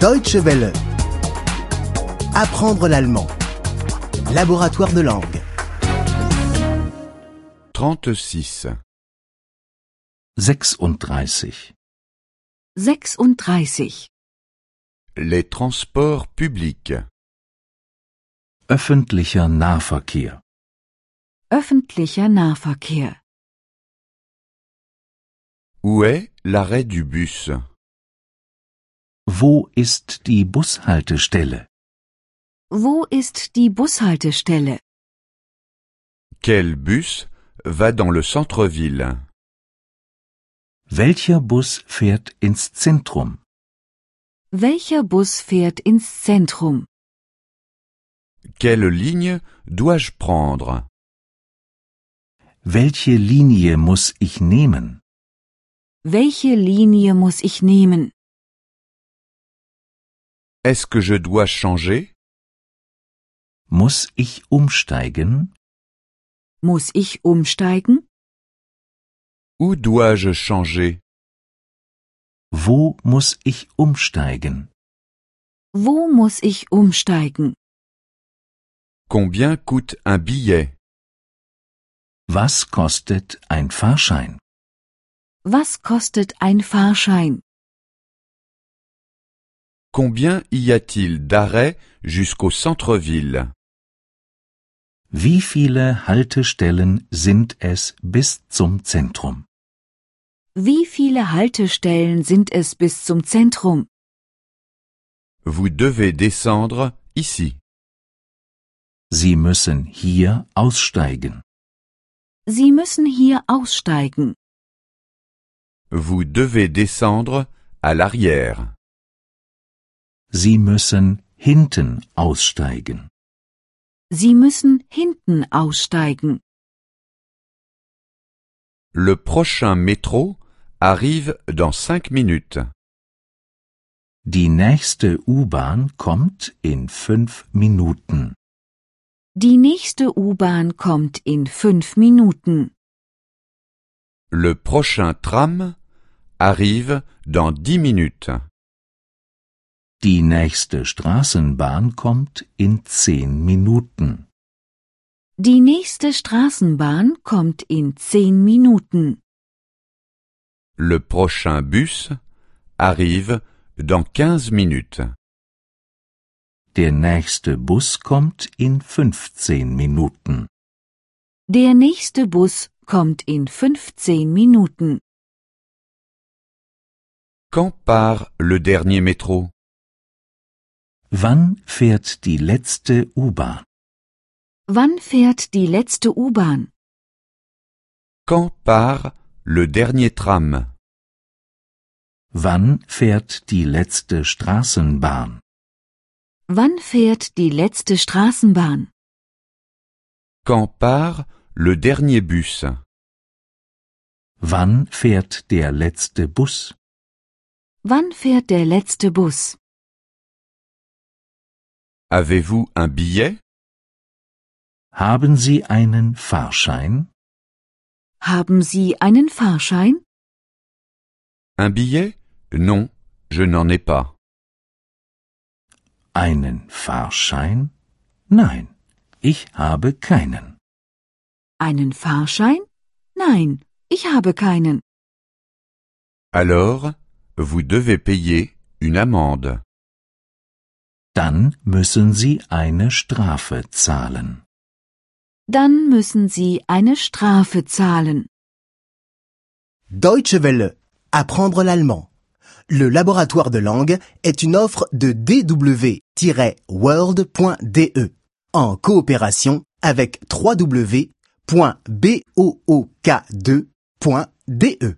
Deutsche Welle. Apprendre l'allemand. Laboratoire de langue. 36. 36. 36. Les transports publics. Öffentlicher Nahverkehr. Öffentlicher Nahverkehr. Où est l'arrêt du bus? Wo ist die Bushaltestelle? Wo ist die Bushaltestelle? Quel bus va dans le centre-ville Welcher Bus fährt ins Zentrum? Welcher Bus fährt ins Zentrum? Quelle ligne dois-je prendre Welche Linie muss ich nehmen? Welche Linie muss ich nehmen? Est-ce que je dois changer Muss ich umsteigen? Muss ich umsteigen? Où dois-je changer Wo muss ich umsteigen? Wo muss ich umsteigen? Combien coûte un billet Was kostet ein Fahrschein? Was kostet ein Fahrschein? Combien y a-t-il d'arrêts jusqu'au centre-ville Wie viele Haltestellen sind es bis zum Zentrum? Wie viele Haltestellen sind es bis zum Zentrum? Vous devez descendre ici. Sie müssen hier aussteigen. Sie müssen hier aussteigen. Vous devez descendre à l'arrière. Sie müssen hinten aussteigen. Sie müssen hinten aussteigen. Le prochain métro arrive dans cinq minutes. Die nächste U-Bahn kommt in fünf Minuten. Die nächste U-Bahn kommt in fünf Minuten. Le prochain tram arrive dans dix minutes. Die nächste Straßenbahn kommt in zehn Minuten. Die nächste Straßenbahn kommt in zehn Minuten. Le prochain bus arrive dans quinze minutes. Der nächste Bus kommt in 15 Minuten. Der nächste Bus kommt in 15 Minuten. Quand part le dernier métro Wann fährt die letzte U-Bahn? Wann fährt die letzte U-Bahn? Quand part le dernier tram Wann fährt die letzte Straßenbahn? Wann fährt die letzte Straßenbahn? Quand part le dernier bus Wann fährt der letzte Bus? Wann fährt der letzte Bus? Avez-vous un billet Haben Sie einen Fahrschein? Haben Sie einen Fahrschein? Un billet Non, je n'en ai pas. Einen Fahrschein? Nein, ich habe keinen. Einen Fahrschein? Nein, ich habe keinen. Alors, vous devez payer une amende. Dann müssen Sie eine Strafe zahlen. Dann müssen Sie eine Strafe zahlen. Deutsche Welle. Apprendre l'allemand. Le laboratoire de langue est une offre de dw-world.de en coopération avec www.book2.de.